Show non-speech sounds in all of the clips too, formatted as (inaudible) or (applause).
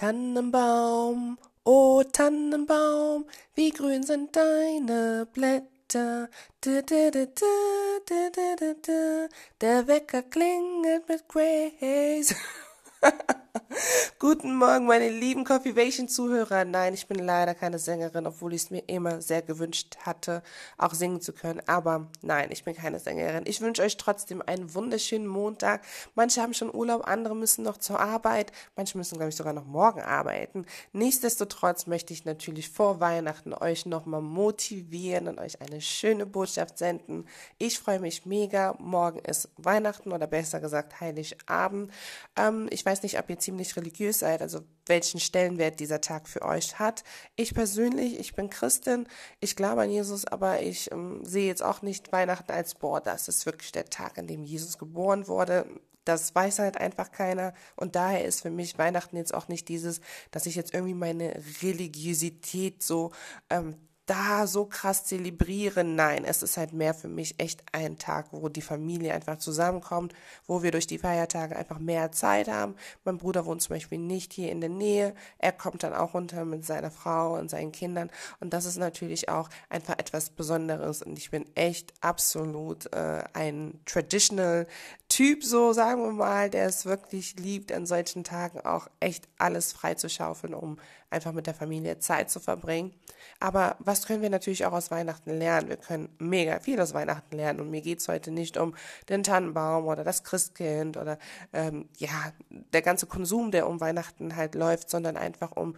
Tannenbaum, o Tannenbaum, wie grün sind deine Blätter. Du, du, du, Der Wecker klingelt mit Grace. (laughs) Guten Morgen, meine lieben Coffeevation-Zuhörer. Nein, ich bin leider keine Sängerin, obwohl ich es mir immer sehr gewünscht hatte, auch singen zu können. Aber nein, ich bin keine Sängerin. Ich wünsche euch trotzdem einen wunderschönen Montag. Manche haben schon Urlaub, andere müssen noch zur Arbeit. Manche müssen, glaube ich, sogar noch morgen arbeiten. Nichtsdestotrotz möchte ich natürlich vor Weihnachten euch nochmal motivieren und euch eine schöne Botschaft senden. Ich freue mich mega. Morgen ist Weihnachten oder besser gesagt Heiligabend. Ähm, ich weiß nicht, ob ihr ziemlich religiös seid, also welchen Stellenwert dieser Tag für euch hat. Ich persönlich, ich bin Christin, ich glaube an Jesus, aber ich ähm, sehe jetzt auch nicht Weihnachten als, boah, das ist wirklich der Tag, an dem Jesus geboren wurde. Das weiß halt einfach keiner. Und daher ist für mich Weihnachten jetzt auch nicht dieses, dass ich jetzt irgendwie meine Religiosität so ähm, da so krass zelebrieren. Nein, es ist halt mehr für mich echt ein Tag, wo die Familie einfach zusammenkommt, wo wir durch die Feiertage einfach mehr Zeit haben. Mein Bruder wohnt zum Beispiel nicht hier in der Nähe. Er kommt dann auch runter mit seiner Frau und seinen Kindern. Und das ist natürlich auch einfach etwas Besonderes. Und ich bin echt absolut äh, ein traditional Typ, so sagen wir mal, der es wirklich liebt, an solchen Tagen auch echt alles freizuschaufeln, um einfach mit der Familie Zeit zu verbringen. Aber was können wir natürlich auch aus Weihnachten lernen? Wir können mega viel aus Weihnachten lernen. Und mir geht's heute nicht um den Tannenbaum oder das Christkind oder ähm, ja, der ganze Konsum, der um Weihnachten halt läuft, sondern einfach um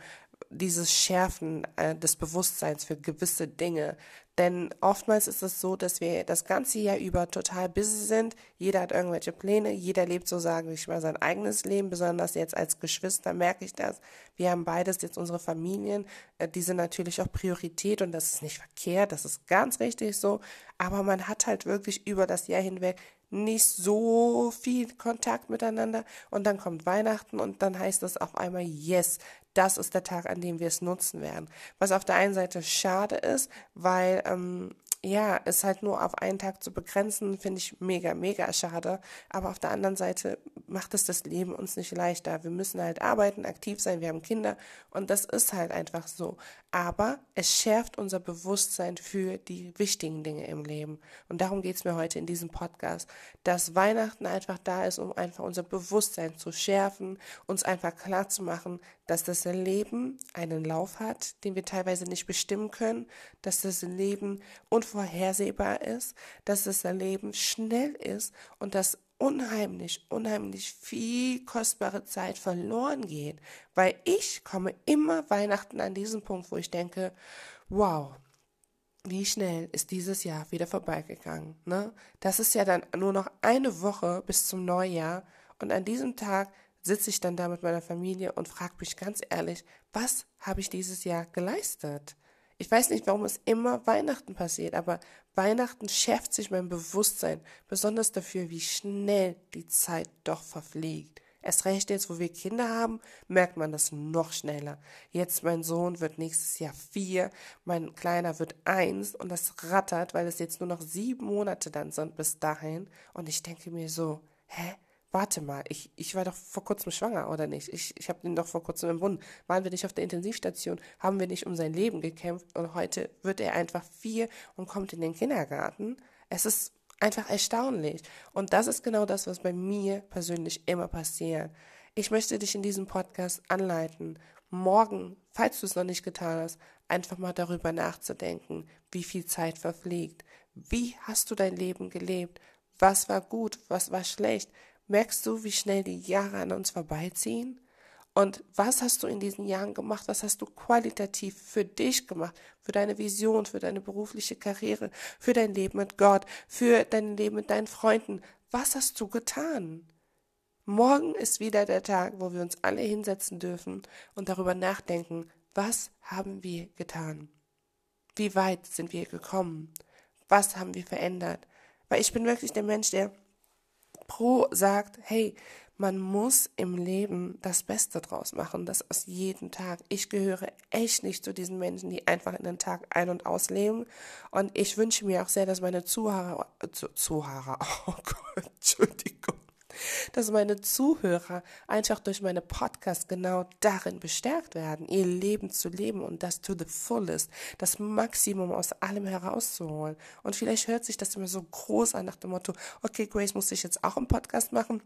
dieses Schärfen äh, des Bewusstseins für gewisse Dinge. Denn oftmals ist es so, dass wir das ganze Jahr über total busy sind. Jeder hat irgendwelche Pläne, jeder lebt so, sage ich mal, sein eigenes Leben. Besonders jetzt als Geschwister merke ich das. Wir haben beides jetzt unsere Familien. Äh, die sind natürlich auch Priorität und das ist nicht verkehrt, das ist ganz richtig so. Aber man hat halt wirklich über das Jahr hinweg nicht so viel Kontakt miteinander und dann kommt Weihnachten und dann heißt es auf einmal, yes, das ist der Tag, an dem wir es nutzen werden. Was auf der einen Seite schade ist, weil ähm, ja, es halt nur auf einen Tag zu begrenzen, finde ich mega, mega schade. Aber auf der anderen Seite macht es das Leben uns nicht leichter. Wir müssen halt arbeiten, aktiv sein, wir haben Kinder und das ist halt einfach so. Aber es schärft unser Bewusstsein für die wichtigen Dinge im Leben. Und darum geht es mir heute in diesem Podcast, dass Weihnachten einfach da ist, um einfach unser Bewusstsein zu schärfen, uns einfach klar zu machen, dass das Leben einen Lauf hat, den wir teilweise nicht bestimmen können, dass das Leben unvorhersehbar ist, dass das Leben schnell ist und dass unheimlich, unheimlich viel kostbare Zeit verloren geht, weil ich komme immer Weihnachten an diesen Punkt, wo ich denke, wow, wie schnell ist dieses Jahr wieder vorbeigegangen, ne? Das ist ja dann nur noch eine Woche bis zum Neujahr und an diesem Tag sitze ich dann da mit meiner Familie und frage mich ganz ehrlich, was habe ich dieses Jahr geleistet? Ich weiß nicht, warum es immer Weihnachten passiert, aber Weihnachten schärft sich mein Bewusstsein, besonders dafür, wie schnell die Zeit doch verfliegt. Erst recht jetzt, wo wir Kinder haben, merkt man das noch schneller. Jetzt mein Sohn wird nächstes Jahr vier, mein Kleiner wird eins und das rattert, weil es jetzt nur noch sieben Monate dann sind bis dahin. Und ich denke mir so, hä? Warte mal, ich, ich war doch vor kurzem schwanger, oder nicht? Ich, ich habe ihn doch vor kurzem im Bund. Waren wir nicht auf der Intensivstation? Haben wir nicht um sein Leben gekämpft? Und heute wird er einfach vier und kommt in den Kindergarten. Es ist einfach erstaunlich. Und das ist genau das, was bei mir persönlich immer passiert. Ich möchte dich in diesem Podcast anleiten, morgen, falls du es noch nicht getan hast, einfach mal darüber nachzudenken, wie viel Zeit verfliegt. Wie hast du dein Leben gelebt? Was war gut? Was war schlecht? Merkst du, wie schnell die Jahre an uns vorbeiziehen? Und was hast du in diesen Jahren gemacht? Was hast du qualitativ für dich gemacht? Für deine Vision, für deine berufliche Karriere, für dein Leben mit Gott, für dein Leben mit deinen Freunden? Was hast du getan? Morgen ist wieder der Tag, wo wir uns alle hinsetzen dürfen und darüber nachdenken, was haben wir getan? Wie weit sind wir gekommen? Was haben wir verändert? Weil ich bin wirklich der Mensch, der Pro sagt, hey, man muss im Leben das Beste draus machen, das aus jedem Tag. Ich gehöre echt nicht zu diesen Menschen, die einfach in den Tag ein- und ausleben. Und ich wünsche mir auch sehr, dass meine Zuhörer, zu, Zuhörer, (laughs) oh Gott, Entschuldigung, dass meine Zuhörer einfach durch meine Podcasts genau darin bestärkt werden, ihr Leben zu leben und das to the fullest, das Maximum aus allem herauszuholen. Und vielleicht hört sich das immer so groß an nach dem Motto, okay, Grace, muss ich jetzt auch einen Podcast machen?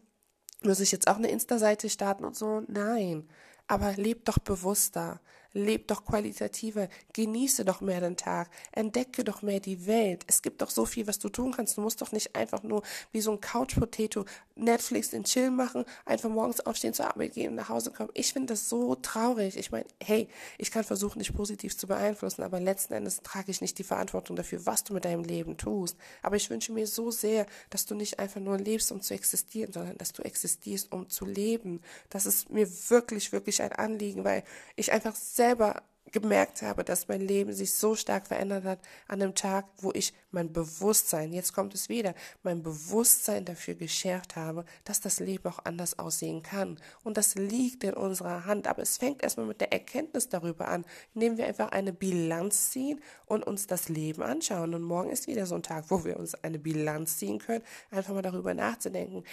Muss ich jetzt auch eine Insta-Seite starten und so? Nein. Aber lebt doch bewusster. Leb doch qualitativer, genieße doch mehr den Tag, entdecke doch mehr die Welt. Es gibt doch so viel, was du tun kannst. Du musst doch nicht einfach nur wie so ein Couch-Potato Netflix in Chill machen, einfach morgens aufstehen, zur Arbeit gehen und nach Hause kommen. Ich finde das so traurig. Ich meine, hey, ich kann versuchen, dich positiv zu beeinflussen, aber letzten Endes trage ich nicht die Verantwortung dafür, was du mit deinem Leben tust. Aber ich wünsche mir so sehr, dass du nicht einfach nur lebst, um zu existieren, sondern dass du existierst, um zu leben. Das ist mir wirklich, wirklich ein Anliegen, weil ich einfach sehr selber gemerkt habe, dass mein Leben sich so stark verändert hat an dem Tag, wo ich mein Bewusstsein, jetzt kommt es wieder, mein Bewusstsein dafür geschärft habe, dass das Leben auch anders aussehen kann. Und das liegt in unserer Hand. Aber es fängt erstmal mit der Erkenntnis darüber an, indem wir einfach eine Bilanz ziehen und uns das Leben anschauen. Und morgen ist wieder so ein Tag, wo wir uns eine Bilanz ziehen können, einfach mal darüber nachzudenken.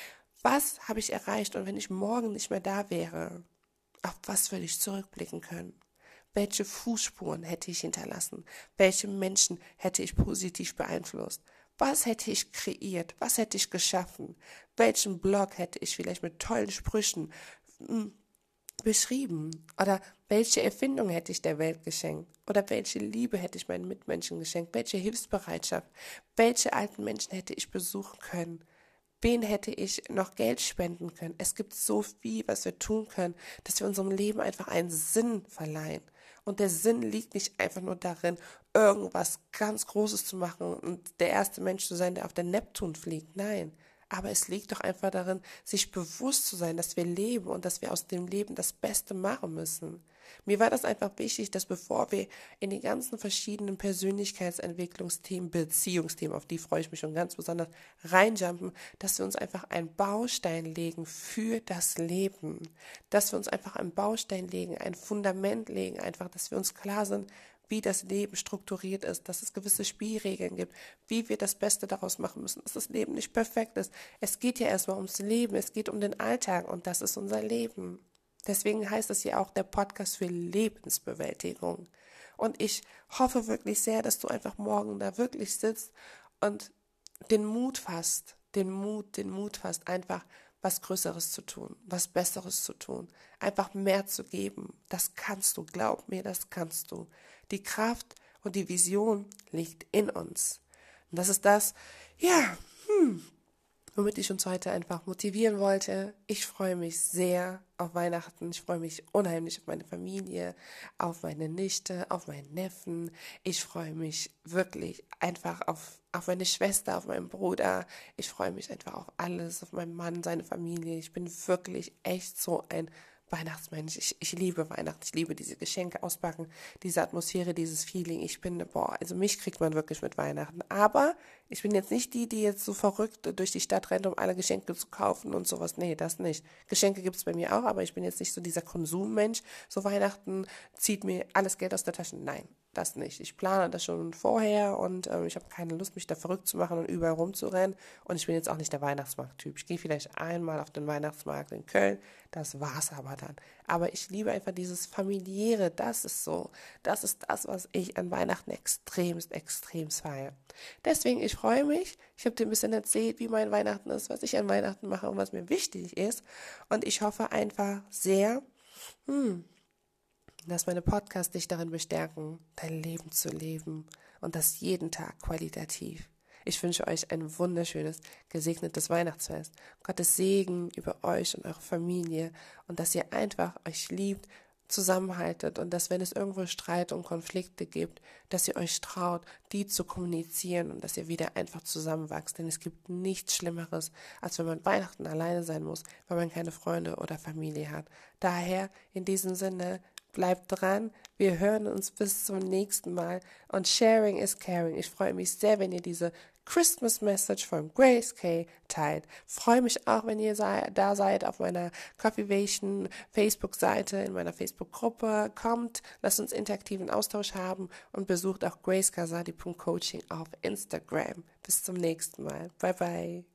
Was habe ich erreicht? Und wenn ich morgen nicht mehr da wäre, auf was würde ich zurückblicken können? Welche Fußspuren hätte ich hinterlassen? Welche Menschen hätte ich positiv beeinflusst? Was hätte ich kreiert? Was hätte ich geschaffen? Welchen Blog hätte ich vielleicht mit tollen Sprüchen hm, beschrieben? Oder welche Erfindung hätte ich der Welt geschenkt? Oder welche Liebe hätte ich meinen Mitmenschen geschenkt? Welche Hilfsbereitschaft? Welche alten Menschen hätte ich besuchen können? wen hätte ich noch Geld spenden können? Es gibt so viel, was wir tun können, dass wir unserem Leben einfach einen Sinn verleihen. Und der Sinn liegt nicht einfach nur darin, irgendwas ganz Großes zu machen und der erste Mensch zu sein, der auf den Neptun fliegt. Nein. Aber es liegt doch einfach darin, sich bewusst zu sein, dass wir leben und dass wir aus dem Leben das Beste machen müssen. Mir war das einfach wichtig, dass bevor wir in die ganzen verschiedenen Persönlichkeitsentwicklungsthemen, Beziehungsthemen, auf die freue ich mich schon ganz besonders, reinjumpen, dass wir uns einfach einen Baustein legen für das Leben. Dass wir uns einfach einen Baustein legen, ein Fundament legen, einfach, dass wir uns klar sind, wie das Leben strukturiert ist, dass es gewisse Spielregeln gibt, wie wir das Beste daraus machen müssen, dass das Leben nicht perfekt ist. Es geht ja erstmal ums Leben, es geht um den Alltag und das ist unser Leben. Deswegen heißt es ja auch der Podcast für Lebensbewältigung. Und ich hoffe wirklich sehr, dass du einfach morgen da wirklich sitzt und den Mut fasst, den Mut, den Mut fasst, einfach was Größeres zu tun, was Besseres zu tun, einfach mehr zu geben. Das kannst du, glaub mir, das kannst du. Die Kraft und die Vision liegt in uns. Und das ist das, ja, hm, womit ich uns heute einfach motivieren wollte. Ich freue mich sehr auf Weihnachten. Ich freue mich unheimlich auf meine Familie, auf meine Nichte, auf meinen Neffen. Ich freue mich wirklich einfach auf, auf meine Schwester, auf meinen Bruder. Ich freue mich einfach auf alles, auf meinen Mann, seine Familie. Ich bin wirklich echt so ein Weihnachtsmensch. Ich, ich liebe Weihnachten. Ich liebe diese Geschenke auspacken, diese Atmosphäre, dieses Feeling. Ich bin, boah, also mich kriegt man wirklich mit Weihnachten. Aber ich bin jetzt nicht die, die jetzt so verrückt durch die Stadt rennt, um alle Geschenke zu kaufen und sowas. Nee, das nicht. Geschenke gibt es bei mir auch, aber ich bin jetzt nicht so dieser Konsummensch. So Weihnachten zieht mir alles Geld aus der Tasche. Nein, das nicht. Ich plane das schon vorher und ähm, ich habe keine Lust, mich da verrückt zu machen und überall rumzurennen. Und ich bin jetzt auch nicht der Weihnachtsmarkttyp. Ich gehe vielleicht einmal auf den Weihnachtsmarkt in Köln, das war's aber dann. Aber ich liebe einfach dieses familiäre, das ist so. Das ist das, was ich an Weihnachten extremst, extremst feiere. Deswegen, ich freue mich. Ich habe dir ein bisschen erzählt, wie mein Weihnachten ist, was ich an Weihnachten mache und was mir wichtig ist. Und ich hoffe einfach sehr, hm, dass meine Podcasts dich darin bestärken, dein Leben zu leben und das jeden Tag qualitativ. Ich wünsche euch ein wunderschönes, gesegnetes Weihnachtsfest. Gottes Segen über euch und eure Familie und dass ihr einfach euch liebt, zusammenhaltet und dass wenn es irgendwo Streit und Konflikte gibt, dass ihr euch traut, die zu kommunizieren und dass ihr wieder einfach zusammenwachst. Denn es gibt nichts Schlimmeres, als wenn man Weihnachten alleine sein muss, weil man keine Freunde oder Familie hat. Daher in diesem Sinne Bleibt dran. Wir hören uns bis zum nächsten Mal. Und Sharing is Caring. Ich freue mich sehr, wenn ihr diese Christmas Message von Grace K teilt. Freue mich auch, wenn ihr sei, da seid auf meiner Coffeevation Facebook-Seite, in meiner Facebook-Gruppe. Kommt, lasst uns interaktiven Austausch haben und besucht auch gracekasadi.coaching auf Instagram. Bis zum nächsten Mal. Bye bye.